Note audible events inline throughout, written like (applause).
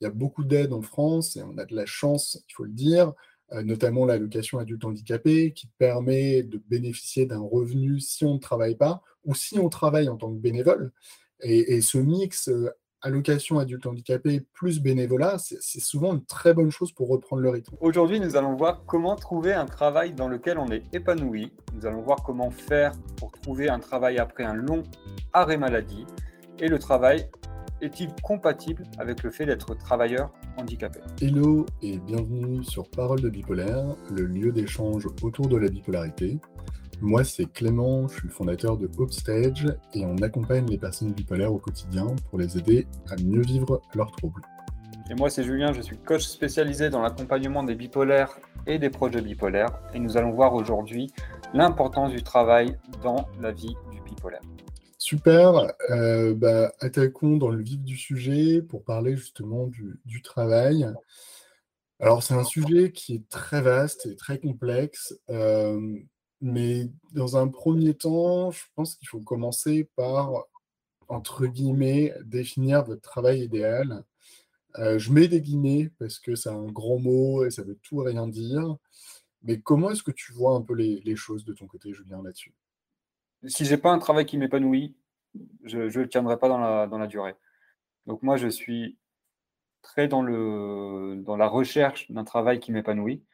il y a beaucoup d'aides en France et on a de la chance, il faut le dire, euh, notamment l'allocation adulte handicapé qui permet de bénéficier d'un revenu si on ne travaille pas ou si on travaille en tant que bénévole. Et, ce mix euh, allocation adulte handicapé plus bénévolat, c'est souvent une très bonne chose pour reprendre le rythme. Aujourd'hui, nous allons voir comment trouver un travail dans lequel on est épanoui. Nous allons voir comment faire pour trouver un travail après un long arrêt maladie. Et le travail est-il compatible avec le fait d'être travailleur handicapé? Hello et bienvenue sur Parole de bipolaire, le lieu d'échange autour de la bipolarité. Moi, c'est Clément, je suis le fondateur de Upstage et on accompagne les personnes bipolaires au quotidien pour les aider à mieux vivre leurs troubles. Et moi, c'est Julien, je suis coach spécialisé dans l'accompagnement des bipolaires et des projets bipolaires. Et nous allons voir aujourd'hui l'importance du travail dans la vie du bipolaire. Super, euh, bah, attaquons dans le vif du sujet pour parler justement du, travail. Alors c'est un sujet qui est très vaste et très complexe, euh, mais dans un premier temps, je pense qu'il faut commencer par, entre guillemets, définir votre travail idéal. Euh, je mets des guillemets parce que c'est un grand mot et ça veut tout rien dire. Mais comment est-ce que tu vois un peu les, choses de ton côté, Julien, là-dessus? Si j'ai pas un travail qui m'épanouit, je ne le tiendrai pas dans la, dans la durée. Donc moi, je suis très dans, le, dans la recherche d'un travail qui m'épanouit.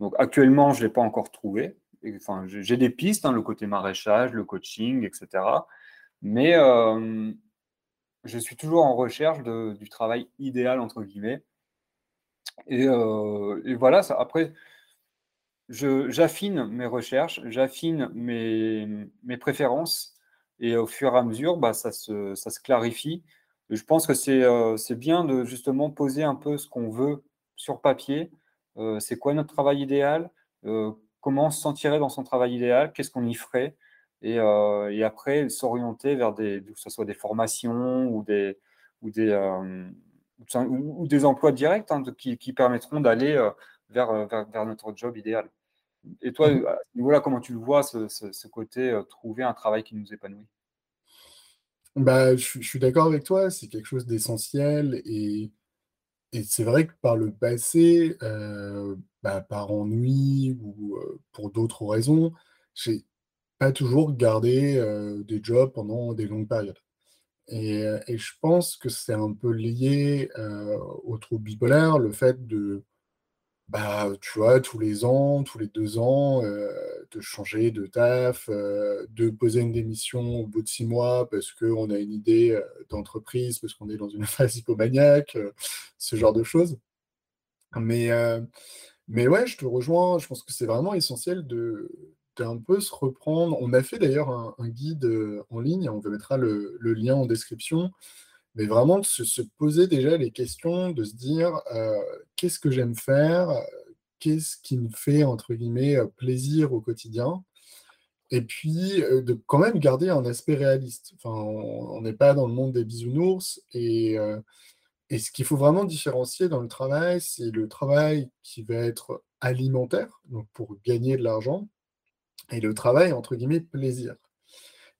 Donc actuellement, je ne l'ai pas encore trouvé. Enfin, j'ai des pistes, hein, le côté maraîchage, le coaching, etc. Mais euh, je suis toujours en recherche du travail idéal, entre guillemets. Et, euh, et voilà, ça, après, j'affine mes recherches, j'affine mes, mes préférences. Et au fur et à mesure, bah, ça, se, ça se clarifie. je pense que c'est euh, bien de justement poser un peu ce qu'on veut sur papier. c'est quoi notre travail idéal? Comment on se sentirait dans son travail idéal, qu'est-ce qu'on y ferait, et, euh, après s'orienter vers des, que ce soit des formations ou des, ou des, euh, ou, des emplois directs hein, qui, permettront d'aller euh, vers, vers, notre job idéal. Et toi, mmh à ce niveau-là, comment tu le vois, ce, côté trouver un travail qui nous épanouit? Bah, je, suis d'accord avec toi, c'est quelque chose d'essentiel et, et c'est vrai que par le passé, bah, par ennui ou pour d'autres raisons, j'ai pas toujours gardé des jobs pendant des longues périodes. Et, je pense que c'est un peu lié au trouble bipolaire, le fait de, bah, tu vois, tous les ans, tous les deux ans, de changer de taf, de poser une démission au bout de six mois parce qu'on a une idée d'entreprise, parce qu'on est dans une (laughs) phase hypomaniaque, ce genre de choses. Mais, mais ouais, je te rejoins. Je pense que c'est vraiment essentiel de d'un peu se reprendre. On a fait d'ailleurs un, guide euh, en ligne, on vous mettra le, lien en description, mais vraiment de se, poser déjà les questions, de se dire euh, qu'est-ce que j'aime faire, qu'est-ce qui me fait, entre guillemets, euh, plaisir au quotidien, et puis de quand même garder un aspect réaliste. On n'est pas dans le monde des bisounours, et, et ce qu'il faut vraiment différencier dans le travail, c'est le travail qui va être alimentaire, donc pour gagner de l'argent, et le travail, entre guillemets, plaisir.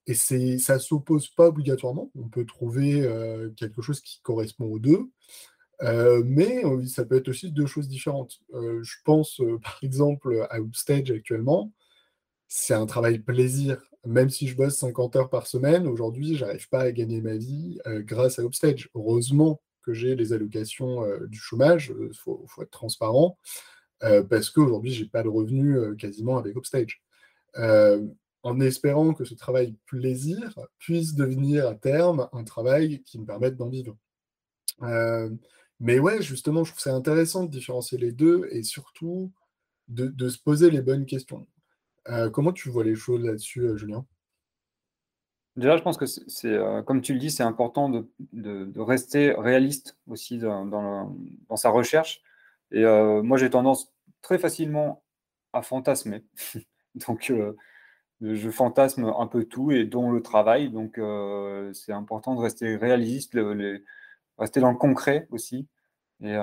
Et c'est, ça ne s'oppose pas obligatoirement. On peut trouver euh, quelque chose qui correspond aux deux. Euh, mais ça peut être aussi deux choses différentes. Euh, je pense, par exemple, à Upstage actuellement. C'est un travail plaisir. Même si je bosse 50 heures par semaine, aujourd'hui, je n'arrive pas à gagner ma vie grâce à Upstage. Heureusement, que j'ai les allocations du chômage, il euh, faut, être transparent, parce qu'aujourd'hui, je n'ai pas de revenus quasiment avec Upstage. En espérant que ce travail plaisir puisse devenir à terme un travail qui me permette d'en vivre. mais ouais, justement, je trouve ça intéressant de différencier les deux et surtout de, se poser les bonnes questions. comment tu vois les choses là-dessus, Julien? Déjà, je pense que c'est, euh, comme tu le dis, c'est important de, rester réaliste aussi dans, sa recherche. Et euh, moi, j'ai tendance très facilement à fantasmer. (laughs) donc, euh, je fantasme un peu tout et dont le travail. Donc, c'est important de rester réaliste, rester dans le concret aussi. Et,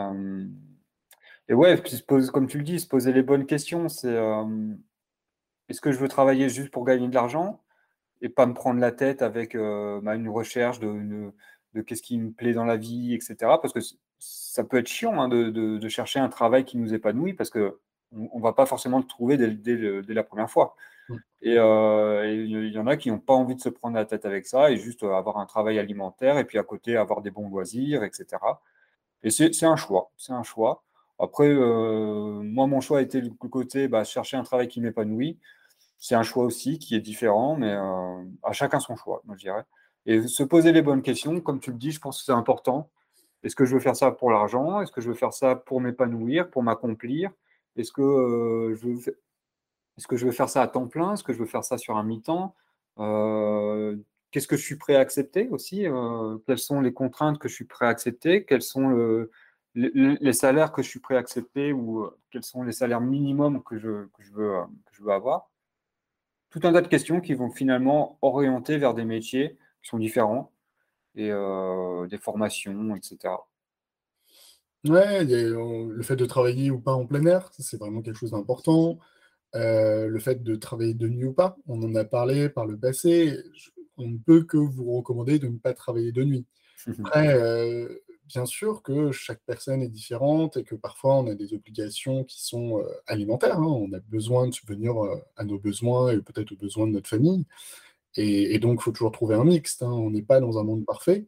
et ouais, comme tu le dis, se poser les bonnes questions. C'est est-ce que je veux travailler juste pour gagner de l'argent et pas me prendre la tête avec euh, bah, une recherche de, qu'est-ce qui me plaît dans la vie, etc. Parce que ça peut être chiant hein, de, chercher un travail qui nous épanouit parce qu'on ne va pas forcément le trouver dès, la première fois. Euh, et il y en a qui n'ont pas envie de se prendre la tête avec ça et juste avoir un travail alimentaire et puis à côté avoir des bons loisirs, etc. Et c'est un choix. C'est un choix. Après, euh, moi, mon choix a été du côté bah, chercher un travail qui m'épanouit. C'est un choix aussi qui est différent, mais euh, à chacun son choix, moi, je dirais. Et se poser les bonnes questions, comme tu le dis, je pense que c'est important. Est-ce que je veux faire ça pour l'argent? Est-ce que je veux faire ça pour m'épanouir, pour m'accomplir? Est-ce que, euh, je veux... Est que je veux faire ça à temps plein? Est-ce que je veux faire ça sur un mi-temps? Euh, Qu'est-ce que je suis prêt à accepter aussi euh, Quelles sont les contraintes que je suis prêt à accepter? Quels sont les, salaires que je suis prêt à accepter ou quels sont les salaires minimums que je, que je, veux, que je veux avoir? Tout un tas de questions qui vont finalement orienter vers des métiers qui sont différents et des formations, etc. Ouais, le fait de travailler ou pas en plein air, c'est vraiment quelque chose d'important. le fait de travailler de nuit ou pas, on en a parlé par le passé. on ne peut que vous recommander de ne pas travailler de nuit. (laughs) Après, bien sûr que chaque personne est différente et que parfois on a des obligations qui sont alimentaires. Hein. On a besoin de subvenir à nos besoins et peut-être aux besoins de notre famille. Et, donc, il faut toujours trouver un mixte. Hein. On n'est pas dans un monde parfait.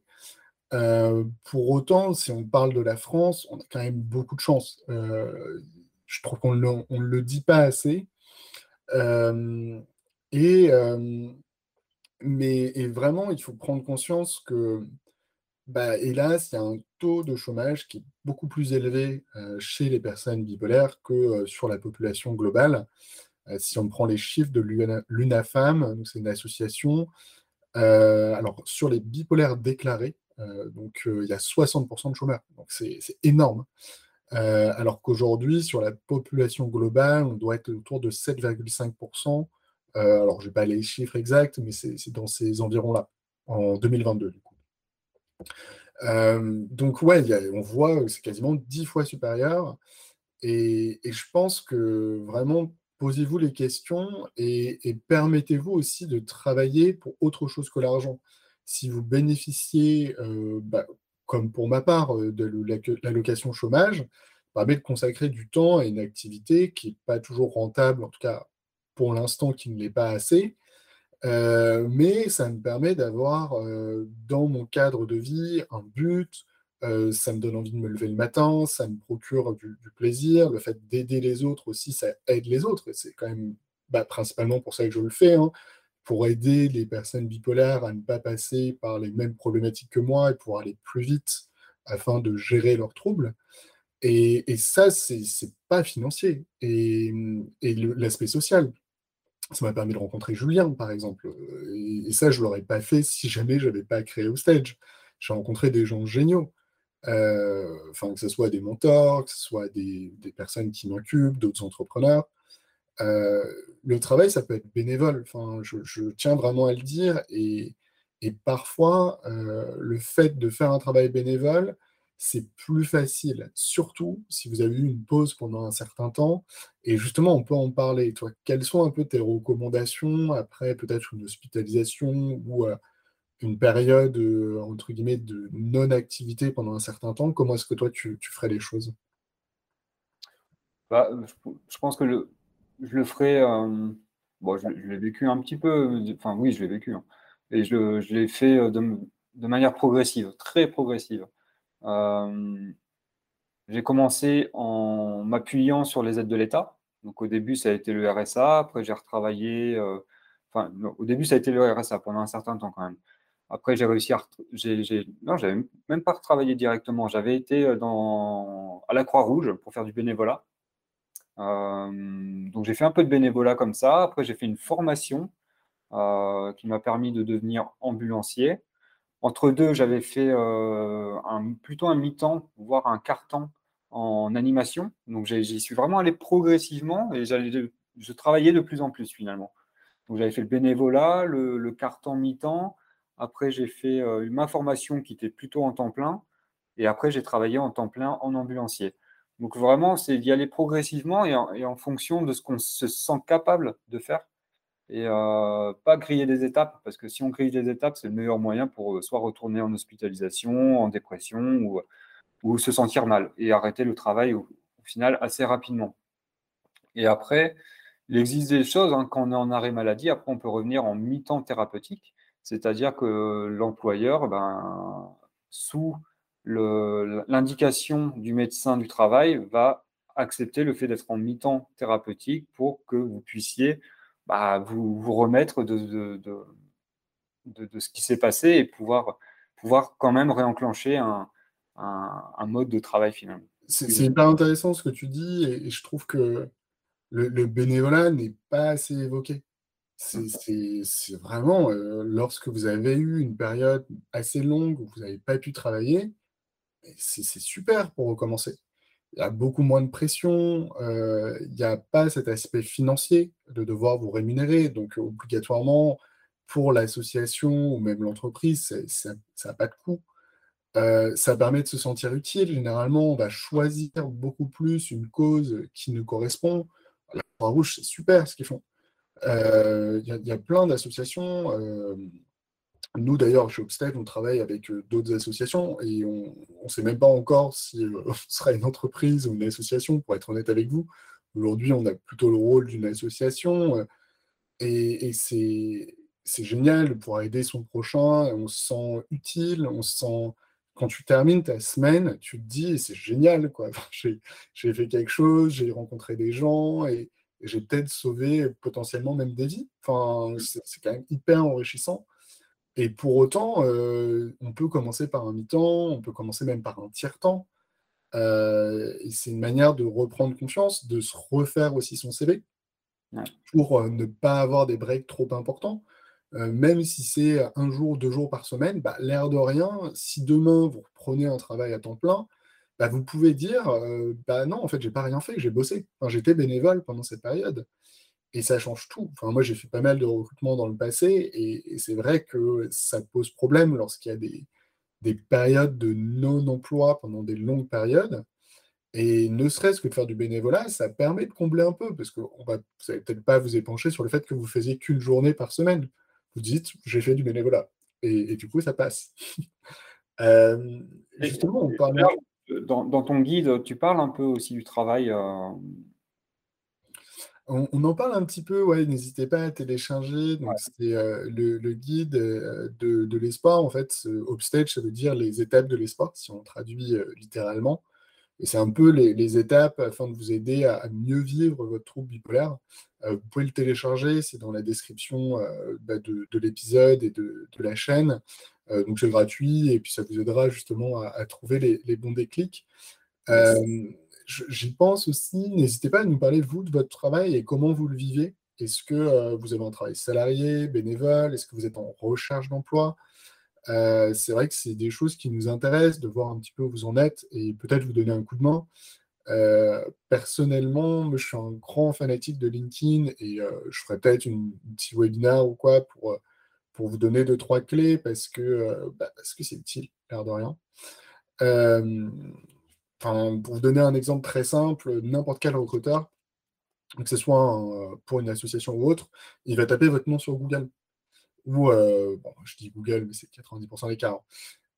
Euh, pour autant, si on parle de la France, on a quand même beaucoup de chance. Euh, je trouve qu'on ne le dit pas assez. Euh, et, mais vraiment, il faut prendre conscience que, bah, hélas, il y a un taux de chômage qui est beaucoup plus élevé chez les personnes bipolaires que sur la population globale. Si on prend les chiffres de l'UNAFAM, c'est une association, alors sur les bipolaires déclarés, donc il y a 60% de chômeurs, donc c'est énorme. alors qu'aujourd'hui, sur la population globale, on doit être autour de 7,5%. alors, je n'ai pas les chiffres exacts, mais c'est dans ces environs-là, en 2022, du coup. donc, ouais, on voit que c'est quasiment 10 fois supérieur. et, je pense que vraiment, posez-vous les questions et, permettez-vous aussi de travailler pour autre chose que l'argent. Si vous bénéficiez, euh, bah, comme pour ma part, euh, de l'allocation chômage, permet de consacrer du temps à une activité qui n'est pas toujours rentable, en tout cas pour l'instant qui ne l'est pas assez, euh, mais ça me permet d'avoir dans mon cadre de vie un but, ça me donne envie de me lever le matin, ça me procure du, plaisir. Le fait d'aider les autres aussi, ça aide les autres. C'est quand même bah, principalement pour ça que je le fais, hein, pour aider les personnes bipolaires à ne pas passer par les mêmes problématiques que moi et pour aller plus vite afin de gérer leurs troubles. Et, et ça, c'est pas financier. Et, l'aspect social, ça m'a permis de rencontrer Julien, par exemple. Et, ça, je ne l'aurais pas fait si jamais je n'avais pas créé au stage. J'ai rencontré des gens géniaux. Euh, que ce soit des mentors, que ce soit des, personnes qui m'occupent, d'autres entrepreneurs. Euh, le travail, ça peut être bénévole. Enfin, je, tiens vraiment à le dire. Et, parfois, euh, le fait de faire un travail bénévole, c'est plus facile, surtout si vous avez eu une pause pendant un certain temps. Et justement, on peut en parler. Toi, quelles sont un peu tes recommandations après peut-être une hospitalisation ou une période, euh, entre guillemets, de non-activité pendant un certain temps, comment est-ce que toi, tu, ferais les choses? Bah, je, pense que le, je le ferais... Euh, bon, je, l'ai vécu un petit peu, enfin oui, je l'ai vécu. Hein. et je, l'ai fait euh, de, manière progressive, très progressive. j'ai commencé en m'appuyant sur les aides de l'État. Donc au début, ça a été le RSA. Après, j'ai retravaillé. enfin, au début, ça a été le RSA pendant un certain temps quand même. Après, j'ai réussi à. J'ai, non, j'avais même pas retravaillé directement. J'avais été euh, dans, à la Croix-Rouge pour faire du bénévolat. Euh, donc, j'ai fait un peu de bénévolat comme ça. Après, j'ai fait une formation euh, qui m'a permis de devenir ambulancier. Entre deux, j'avais fait un, plutôt un mi-temps, voire un quart-temps en animation. Donc, j'y suis vraiment allé progressivement et je travaillais de plus en plus finalement. Donc, j'avais fait le bénévolat, le, le quart-temps mi-temps. Après, j'ai fait euh, ma formation qui était plutôt en temps plein. Et après, j'ai travaillé en temps plein en ambulancier. Donc vraiment, c'est d'y aller progressivement et en, fonction de ce qu'on se sent capable de faire. Et euh, pas griller des étapes, parce que si on grille des étapes, c'est le meilleur moyen pour euh, soit retourner en hospitalisation, en dépression, ou se sentir mal et arrêter le travail au, final assez rapidement. Et après, il existe des choses, hein, quand on est en arrêt maladie, après on peut revenir en mi-temps thérapeutique, c'est-à-dire que l'employeur, ben, sous l'indication du médecin du travail, va accepter le fait d'être en mi-temps thérapeutique pour que vous puissiez bah, vous, vous, remettre de, de, de, ce qui s'est passé et pouvoir, pouvoir quand même réenclencher un, un, mode de travail finalement. C'est hyper intéressant ce que tu dis et, je trouve que le, bénévolat n'est pas assez évoqué. C'est vraiment euh, lorsque vous avez eu une période assez longue où vous n'avez pas pu travailler, c'est super pour recommencer il y a beaucoup moins de pression, euh, il n'y a pas cet aspect financier de devoir vous rémunérer. Donc, obligatoirement, pour l'association ou même l'entreprise, ça n'a pas de coût. Euh, ça permet de se sentir utile. Généralement, on va choisir beaucoup plus une cause qui nous correspond. La Croix-Rouge, c'est super ce qu'ils font. Euh, il y, a plein d'associations. Nous, d'ailleurs, chez Obstep, on travaille avec euh, d'autres associations et on ne sait même pas encore si euh, (laughs) on sera une entreprise ou une association, pour être honnête avec vous. Aujourd'hui, on a plutôt le rôle d'une association euh, et, c'est génial de pouvoir aider son prochain. On se sent utile, on se sent. Quand tu termines ta semaine, tu te dis, c'est génial, quoi. (laughs) J'ai fait quelque chose, j'ai rencontré des gens et, et j'ai peut-être sauvé potentiellement même des vies. Enfin, c'est quand même hyper enrichissant. Et pour autant, euh, on peut commencer par un mi-temps, on peut commencer même par un tiers-temps. Euh, c'est une manière de reprendre confiance, de se refaire aussi son CV pour euh, ne pas avoir des breaks trop importants. même si c'est un jour, deux jours par semaine, bah, l'air de rien, si demain vous reprenez un travail à temps plein, bah, vous pouvez dire bah non, en fait, j'ai pas rien fait, j'ai bossé. J'étais bénévole pendant cette période et ça change tout. Enfin, moi, j'ai fait pas mal de recrutements dans le passé, et, c'est vrai que ça pose problème lorsqu'il y a des, des périodes de non-emploi pendant des longues périodes. Et ne serait-ce que de faire du bénévolat, ça permet de combler un peu, parce que on va, vous n'allez peut-être pas vous épancher sur le fait que vous faisiez qu'une journée par semaine. Vous dites, j'ai fait du bénévolat. Et, du coup, ça passe. (laughs) Euh, justement, on parle... Dans, dans, ton guide, tu parles un peu aussi du travail euh, on, en parle un petit peu, ouais, n'hésitez pas à télécharger. Donc, c'est euh, le, guide euh, de, l'espoir. En fait, Upstage, ça veut dire les étapes de l'espoir, si on traduit euh, littéralement. Et c'est un peu les, étapes afin de vous aider à, mieux vivre votre trouble bipolaire. vous pouvez le télécharger, c'est dans la description bah, de, l'épisode et de, la chaîne. donc c'est gratuit et puis ça vous aidera justement à, trouver les, bons déclics j'y pense aussi. N'hésitez pas à nous parler, vous, de votre travail et comment vous le vivez. Est-ce que euh, vous avez un travail salarié, bénévole? Est-ce que vous êtes en recherche d'emploi? Euh, C'est vrai que c'est des choses qui nous intéressent, de voir un petit peu où vous en êtes et peut-être vous donner un coup de main. Euh, personnellement, je suis un grand fanatique de LinkedIn et je ferai peut-être un petit webinaire ou quoi pour, pour vous donner deux, trois clés parce que bah, parce que c'est utile, l'air de rien pour vous donner un exemple très simple, n'importe quel recruteur, que ce soit pour une association ou autre, il va taper votre nom sur Google. Ou, euh, je dis Google, mais c'est 90% des cas. Hein.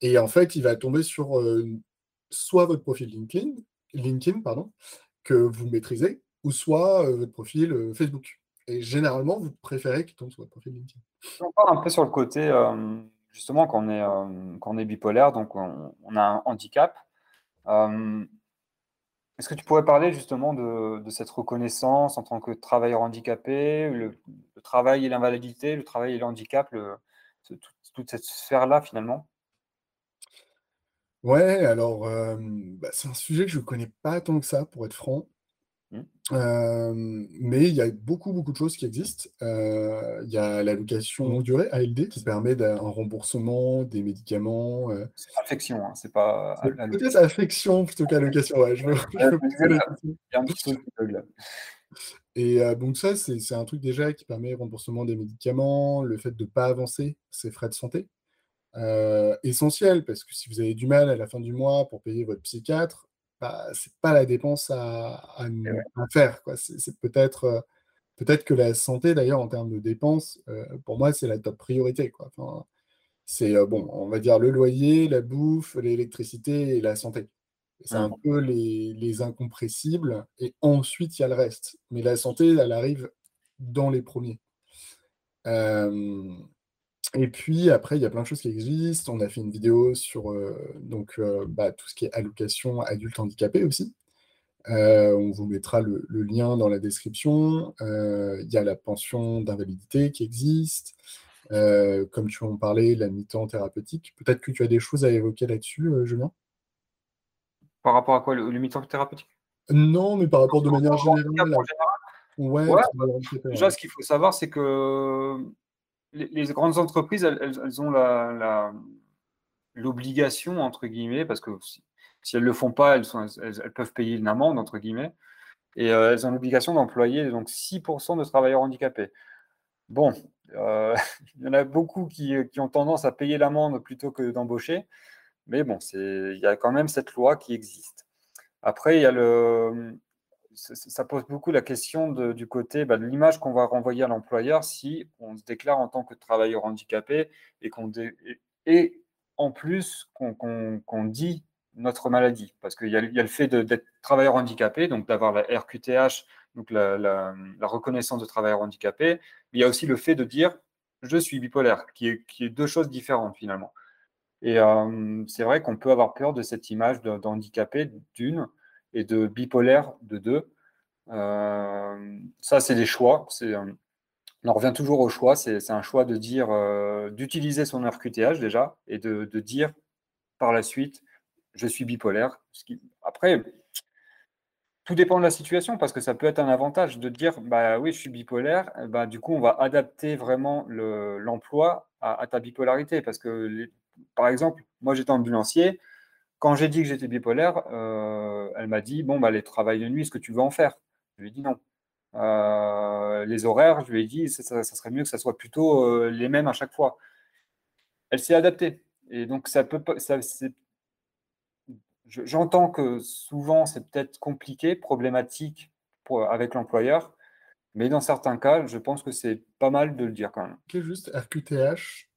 Et en fait, il va tomber sur euh, soit votre profil LinkedIn, LinkedIn pardon, que vous maîtrisez, ou soit euh, votre profil Facebook. Et généralement, vous préférez qu'il tombe sur votre profil LinkedIn. On parle un peu sur le côté, justement, quand on est, est bipolaire, donc on, on a un handicap. Euh, est-ce que tu pourrais parler justement de, cette reconnaissance en tant que travailleur handicapé, le, travail et l'invalidité, le travail et le handicap, toute cette sphère-là finalement? Ouais, alors euh, bah, c'est un sujet que je ne connais pas tant que ça, pour être franc. Mmh. mais il y a beaucoup, beaucoup de choses qui existent. il y a l'allocation longue durée, ALD, qui permet d'un remboursement des médicaments. C'est affection, hein, c'est pas peut-être affection plutôt qu'allocation, ouais, je (laughs) Et donc ça, c'est un truc déjà qui permet le remboursement des médicaments, le fait de ne pas avancer ses frais de santé. essentiel, parce que si vous avez du mal à la fin du mois pour payer votre psychiatre, bah, c'est pas la dépense à, faire. C'est peut-être euh, peut-être que la santé, d'ailleurs, en termes de dépenses, euh, pour moi, c'est la top priorité. Quoi. c'est, euh, bon, on va dire le loyer, la bouffe, l'électricité et la santé. C'est un peu les, incompressibles, et ensuite il y a le reste. Mais la santé, elle arrive dans les premiers. Euh, et puis après, il y a plein de choses qui existent. On a fait une vidéo sur euh, donc, euh, bah, tout ce qui est allocation adulte handicapé aussi. on vous mettra le, lien dans la description. Il y a la pension d'invalidité qui existe. comme tu en parlais, la mi-temps thérapeutique. Peut-être que tu as des choses à évoquer là-dessus, Julien? Par rapport à quoi Le, mi-temps thérapeutique? Non, mais par rapport de manière générale. Ouais, bah, déjà, ce qu'il faut savoir, c'est que les, grandes entreprises, elles, ont l'obligation, entre guillemets, parce que si, elles ne le font pas, elles, peuvent payer une amende, entre guillemets, et euh, elles ont l'obligation d'employer donc 6% de travailleurs handicapés. Bon, euh, (laughs) il y en a beaucoup qui, qui ont tendance à payer l'amende plutôt que d'embaucher. Mais bon, il y a quand même cette loi qui existe. Après, il y a le, ça pose beaucoup la question du côté bah, de l'image qu'on va renvoyer à l'employeur si on se déclare en tant que travailleur handicapé et, qu'on et en plus qu'on dit notre maladie. Parce qu'il y, a le fait d'être travailleur handicapé, donc d'avoir la RQTH, donc la, reconnaissance de travailleur handicapé, mais il y a aussi le fait de dire je suis bipolaire, qui est, qui est deux choses différentes finalement. Et euh, c'est vrai qu'on peut avoir peur de cette image d'handicapé d'une et de bipolaire de deux. Euh, ça, c'est des choix. Euh, on en revient toujours au choix. C'est un choix de dire, d'utiliser son RQTH déjà et de, dire par la suite, je suis bipolaire. Après, tout dépend de la situation parce que ça peut être un avantage de dire, bah oui, je suis bipolaire. Bah, du coup, on va adapter vraiment l'emploi à, ta bipolarité parce que par exemple, moi j'étais ambulancier. Quand j'ai dit que j'étais bipolaire, euh, elle m'a dit Bon, bah, les travails de nuit, est-ce que tu veux en faire? Je lui ai dit non. Euh, les horaires, je lui ai dit ça, serait mieux que ça soit plutôt euh, les mêmes à chaque fois. Elle s'est adaptée. Et donc, ça peut ça, J'entends que souvent, c'est peut-être compliqué, problématique pour, avec l'employeur, mais dans certains cas, je pense que c'est pas mal de le dire quand même. Ok, juste RQTH,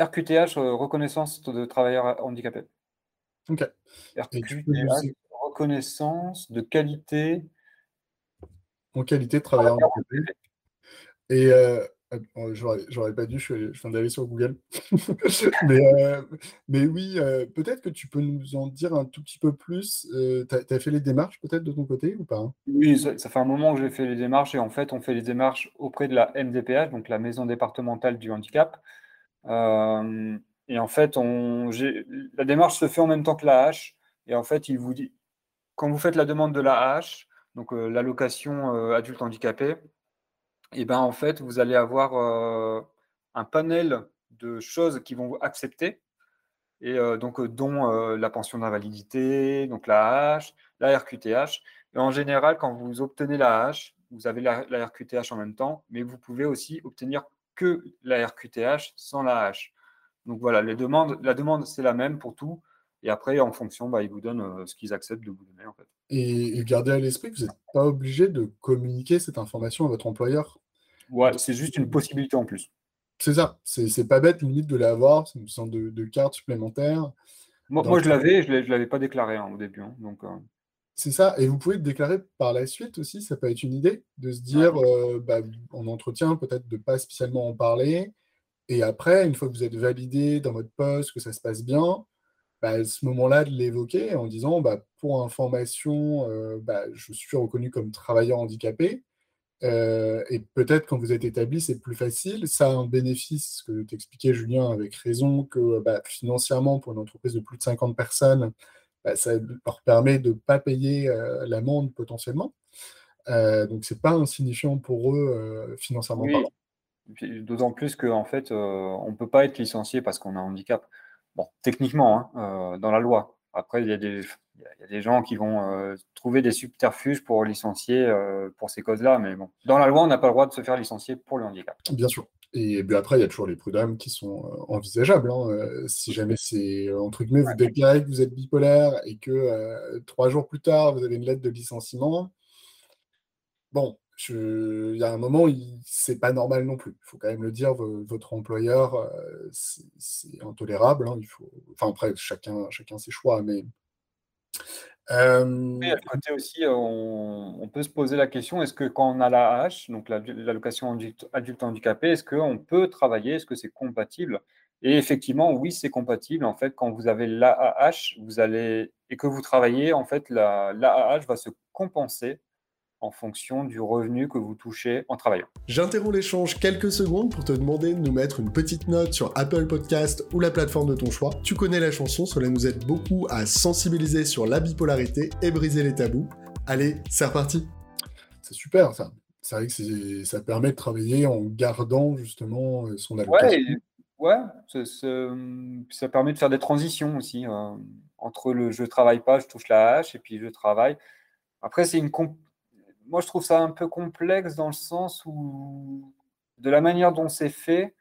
RQTH, reconnaissance de travailleurs handicapés. Ok. Reconnaissance de qualité. En qualité de travailleur handicapé. Et euh, oh, j'aurais pas dû, je, viens d'aller sur Google. (laughs) Euh, mais, oui, peut-être que tu peux nous en dire un tout petit peu plus. tu as, fait les démarches peut-être de ton côté ou pas Oui, ça, ça, fait un moment que j'ai fait les démarches et en fait, on fait les démarches auprès de la MDPH, donc la Maison départementale du handicap. Euh, et en fait, on, la démarche se fait en même temps que la hache. Et en fait, il vous dit, quand vous faites la demande de la hache, donc euh, l'allocation euh, adulte handicapé, et ben en fait, vous allez avoir un panel de choses qui vont accepter, et donc dont la pension d'invalidité, donc la hache, la RQTH. Et en général, quand vous obtenez la hache, vous avez la, la RQTH en même temps, mais vous pouvez aussi obtenir que la RQTH sans la H. Donc voilà, les demandes, la demande, c'est la même pour tout. Et après, en fonction, bah, ils vous donnent euh, ce qu'ils acceptent de vous donner. En fait. Et, gardez à l'esprit que vous n'êtes pas obligé de communiquer cette information à votre employeur. Ouais, c'est juste une possibilité en plus. C'est ça. C'est pas bête, limite, de l'avoir. C'est une sorte de, carte supplémentaire. Moi, je l'avais, je ne l'avais pas déclaré hein, au début. Hein, donc, euh, c'est ça. Et vous pouvez le déclarer par la suite aussi. Ça peut être une idée de se dire, euh, bah, en entretien, peut-être de ne pas spécialement en parler. Et après, une fois que vous êtes validé dans votre poste, que ça se passe bien, bah, à ce moment-là, de l'évoquer en disant, bah, pour information, euh, bah, je suis reconnu comme travailleur handicapé. Euh, et peut-être quand vous êtes établi, c'est plus facile. Ça a un bénéfice, que t'expliquais Julien avec raison, que financièrement, pour une entreprise de plus de 50 personnes, bah, ça leur permet de ne pas payer euh, l'amende potentiellement. Euh, donc, ce n'est pas insignifiant pour eux financièrement D'autant plus qu'en fait, on ne peut pas être licencié parce qu'on a un handicap. Bon, techniquement, hein, dans la loi. Après, il y, a des, gens qui vont trouver des subterfuges pour licencier pour ces causes-là. Mais bon, dans la loi, on n'a pas le droit de se faire licencier pour le handicap. Bien sûr. Et puis après, il y a toujours les prud'hommes qui sont euh, envisageables. Hein. Euh, si jamais c'est, euh, entre guillemets, vous déclarez que vous êtes bipolaire et que trois jours plus tard, vous avez une lettre de licenciement, bon, il y a un moment, c'est pas normal non plus. Il faut quand même le dire, votre employeur, c'est intolérable. Hein. il faut, enfin, après, chacun, chacun ses choix, mais à côté aussi, on, peut se poser la question, est-ce que quand on a l'AH, donc l'allocation adulte, adulte handicapé, est-ce qu'on peut travailler, est-ce que c'est compatible? Et effectivement, oui, c'est compatible. En fait, quand vous avez l'AAH, vous allez et que vous travaillez, en fait, l'AAH va se compenser en fonction du revenu que vous touchez en travaillant. J'interromps l'échange quelques secondes pour te demander de nous mettre une petite note sur Apple Podcast ou la plateforme de ton choix. Tu connais la chanson, cela nous aide beaucoup à sensibiliser sur la bipolarité et briser les tabous. Allez, c'est reparti C'est super ça. C'est vrai que ça permet de travailler en gardant justement euh, son allocation. Ouais, ouais ça permet de faire des transitions aussi. Euh, entre le je travaille pas, je touche la hache, et puis je travaille. Après, c'est une, moi, je trouve ça un peu complexe dans le sens où, de la manière dont c'est fait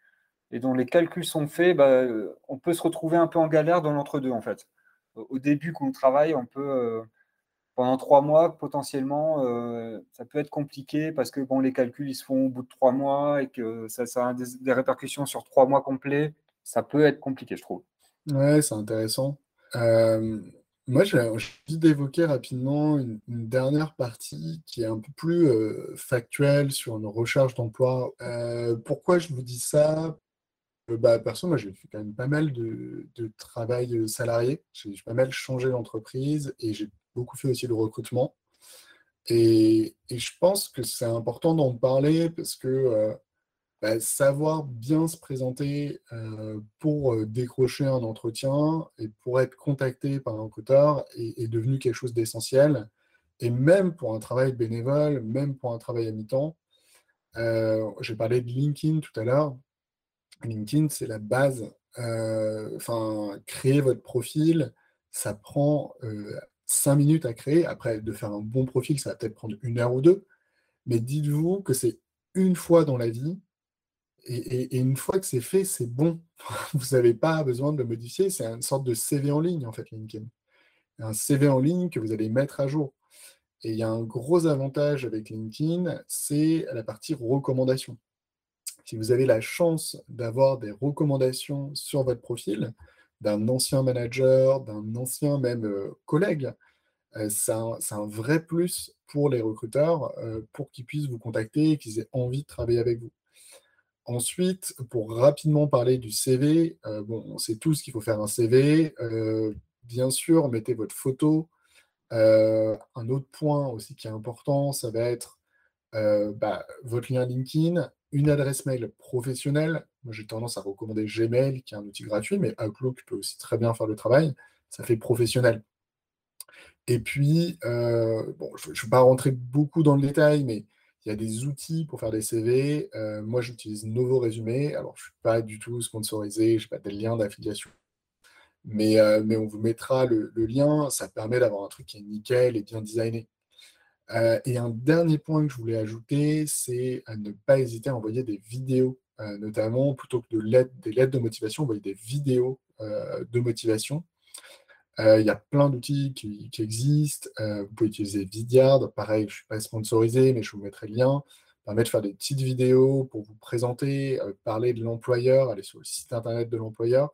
et dont les calculs sont faits, bah, on peut se retrouver un peu en galère dans l'entre-deux, en fait. Au début, quand on travaille, on peut, euh, pendant trois mois, potentiellement, euh, ça peut être compliqué parce que bon, les calculs, ils se font au bout de trois mois et que ça, a des, répercussions sur trois mois complets. Ça peut être compliqué, je trouve. Ouais, c'est intéressant. Euh, moi, j'ai envie d'évoquer rapidement une, dernière partie qui est un peu plus euh, factuelle sur une recherche d'emploi. Euh, pourquoi je vous dis ça? Euh, bah, Perso, moi, j'ai fait quand même pas mal de, travail salarié. J'ai pas mal changé d'entreprise et j'ai beaucoup fait aussi de recrutement. Et je pense que c'est important d'en parler parce que bah, savoir bien se présenter euh, pour euh, décrocher un entretien et pour être contacté par un recruteur est, devenu quelque chose d'essentiel. Et même pour un travail bénévole, même pour un travail à mi-temps, euh, j'ai parlé de LinkedIn tout à l'heure. LinkedIn, c'est la base. Enfin, créer votre profil, ça prend cinq minutes à créer. Après, de faire un bon profil, ça va peut-être prendre une heure ou deux. Mais dites-vous que c'est une fois dans la vie et, une fois que c'est fait, c'est bon. (laughs) Vous n'avez pas besoin de le modifier. C'est une sorte de CV en ligne, en fait, LinkedIn. Un CV en ligne que vous allez mettre à jour. Et il y a un gros avantage avec LinkedIn, c'est la partie recommandation. Si vous avez la chance d'avoir des recommandations sur votre profil, d'un ancien manager, d'un ancien même euh, collègue, euh, c'est un, vrai plus pour les recruteurs euh, pour qu'ils puissent vous contacter et qu'ils aient envie de travailler avec vous. Ensuite, pour rapidement parler du CV, euh, bon, on sait tous qu'il faut faire un CV. Euh, bien sûr, mettez votre photo. Euh, un autre point aussi qui est important, ça va être bah, votre lien LinkedIn, une adresse mail professionnelle. Moi, j'ai tendance à recommander Gmail, qui est un outil gratuit, mais Outlook peut aussi très bien faire le travail. Ça fait professionnel. Et puis, bon, je ne vais pas rentrer beaucoup dans le détail, mais il y a des outils pour faire des CV. Euh, moi, j'utilise Novo Résumé. Alors, je ne suis pas du tout sponsorisé, je n'ai pas de lien d'affiliation. Mais, euh, mais on vous mettra le, lien. Ça permet d'avoir un truc qui est nickel et bien designé. Euh, et un dernier point que je voulais ajouter, c'est ne pas hésiter à envoyer des vidéos, notamment plutôt que de des lettres de motivation, envoyer des vidéos de motivation. Euh, il y a plein d'outils qui, existent. Euh, vous pouvez utiliser Vidyard. Pareil, je ne suis pas sponsorisé, mais je vous mettrai le lien. Permet de faire des petites vidéos pour vous présenter, euh, parler de l'employeur, aller sur le site internet de l'employeur.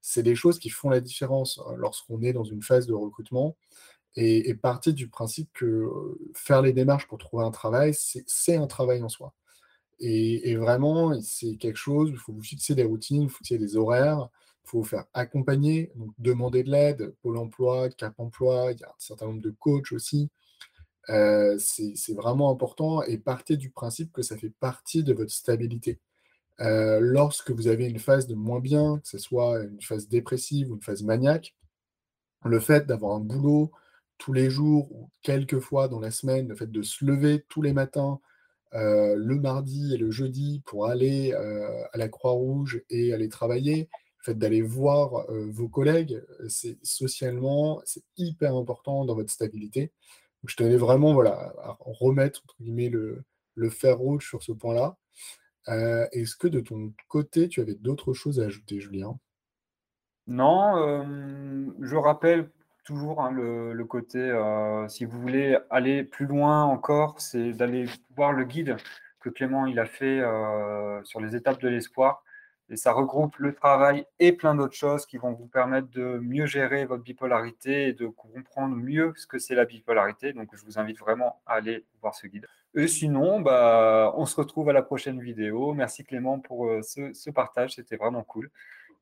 C'est des choses qui font la différence lorsqu'on est dans une phase de recrutement et, partir du principe que faire les démarches pour trouver un travail, c'est un travail en soi. Et, et vraiment, c'est quelque chose, il faut vous fixer des routines, il fixer des horaires, faut vous faire accompagner, donc demander de l'aide, Pôle emploi, Cap emploi, il y a un certain nombre de coachs aussi. Euh, c'est vraiment important et partez du principe que ça fait partie de votre stabilité. Euh, lorsque vous avez une phase de moins bien, que ce soit une phase dépressive ou une phase maniaque, le fait d'avoir un boulot tous les jours ou quelques fois dans la semaine, le fait de se lever tous les matins, euh, le mardi et le jeudi pour aller à la Croix-Rouge et aller travailler, fait d'aller voir euh, vos collègues, euh, c'est socialement, c'est hyper important dans votre stabilité. Donc, je tenais vraiment voilà, à remettre entre guillemets, le, le fer rouge sur ce point-là. Euh, est-ce que de ton côté, tu avais d'autres choses à ajouter, Julien? Non, je rappelle toujours hein, le, le, côté, si vous voulez aller plus loin encore, c'est d'aller voir le guide que Clément il a fait sur les étapes de l'espoir Et ça regroupe le travail et plein d'autres choses qui vont vous permettre de mieux gérer votre bipolarité et de comprendre mieux ce que c'est la bipolarité. Donc, je vous invite vraiment à aller voir ce guide. Et sinon, bah, on se retrouve à la prochaine vidéo. Merci Clément pour euh, ce, partage, c'était vraiment cool.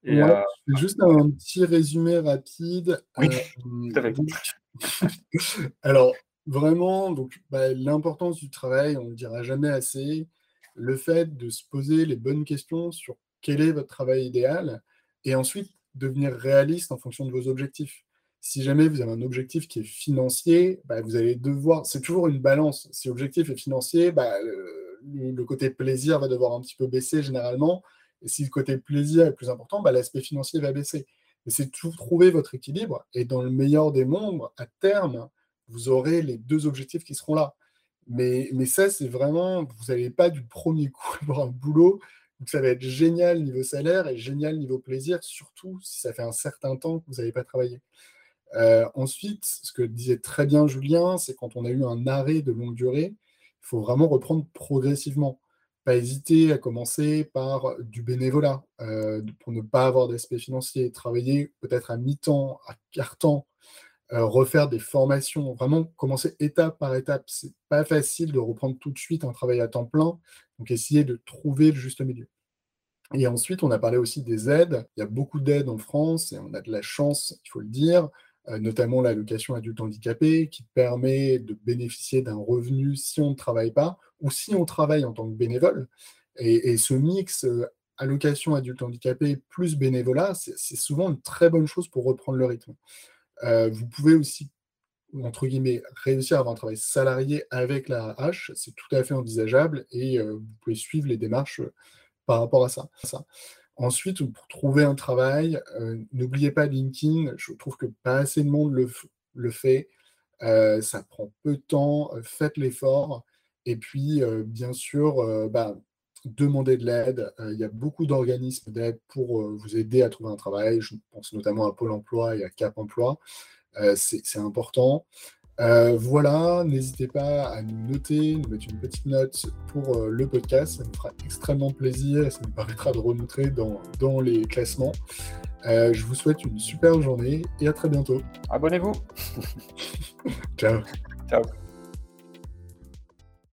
Et, euh, juste un petit résumé rapide. Oui, euh, (laughs) Alors, vraiment, donc bah, l'importance du travail, on ne le dira jamais assez. Le fait de se poser les bonnes questions sur quel est votre travail idéal et ensuite devenir réaliste en fonction de vos objectifs. Si jamais vous avez un objectif qui est financier, bah, vous allez devoir, c'est toujours une balance. Si l'objectif est financier, bah, le, côté plaisir va devoir un petit peu baisser généralement. Et si le côté plaisir est plus important, bah, l'aspect financier va baisser. Mais c'est toujours trouver votre équilibre. Et dans le meilleur des mondes, à terme, vous aurez les deux objectifs qui seront là. Mais, mais ça, c'est vraiment, vous n'allez pas du premier coup (laughs) avoir un boulot. Donc ça va être génial niveau salaire et génial niveau plaisir, surtout si ça fait un certain temps que vous n'avez pas travaillé. Euh, ensuite, ce que disait très bien Julien, c'est quand on a eu un arrêt de longue durée, il faut vraiment reprendre progressivement. Pas hésiter à commencer par du bénévolat euh, pour ne pas avoir d'aspect financier, travailler peut-être à mi-temps, à quart-temps, euh, refaire des formations, vraiment commencer étape par étape. C'est pas facile de reprendre tout de suite un travail à temps plein, donc essayer de trouver le juste milieu. Et ensuite, on a parlé aussi des aides. Il y a beaucoup d'aides en France et on a de la chance, il faut le dire, euh, notamment l'allocation adulte handicapé, qui permet de bénéficier d'un revenu si on ne travaille pas ou si on travaille en tant que bénévole. Et, ce mix euh, allocation adulte handicapé plus bénévolat, c'est souvent une très bonne chose pour reprendre le rythme. Euh, vous pouvez aussi, entre guillemets, réussir à avoir un travail salarié avec la hache, c'est tout à fait envisageable et vous pouvez suivre les démarches par rapport à ça. Ensuite, pour trouver un travail, euh, n'oubliez pas LinkedIn. Je trouve que pas assez de monde le, fait. Euh, ça prend peu de temps. Euh, faites l'effort. Et puis, bien sûr, bah, demandez de l'aide. Il y a beaucoup d'organismes d'aide pour vous aider à trouver un travail. Je pense notamment à Pôle emploi et à Cap emploi. C'est important. Euh, voilà, n'hésitez pas à nous noter, nous mettre une petite note pour euh, le podcast, ça nous fera extrêmement plaisir et ça nous permettra de remontrer dans, dans les classements. Euh, je vous souhaite une super journée et à très bientôt. Abonnez-vous. (laughs) Ciao. Ciao.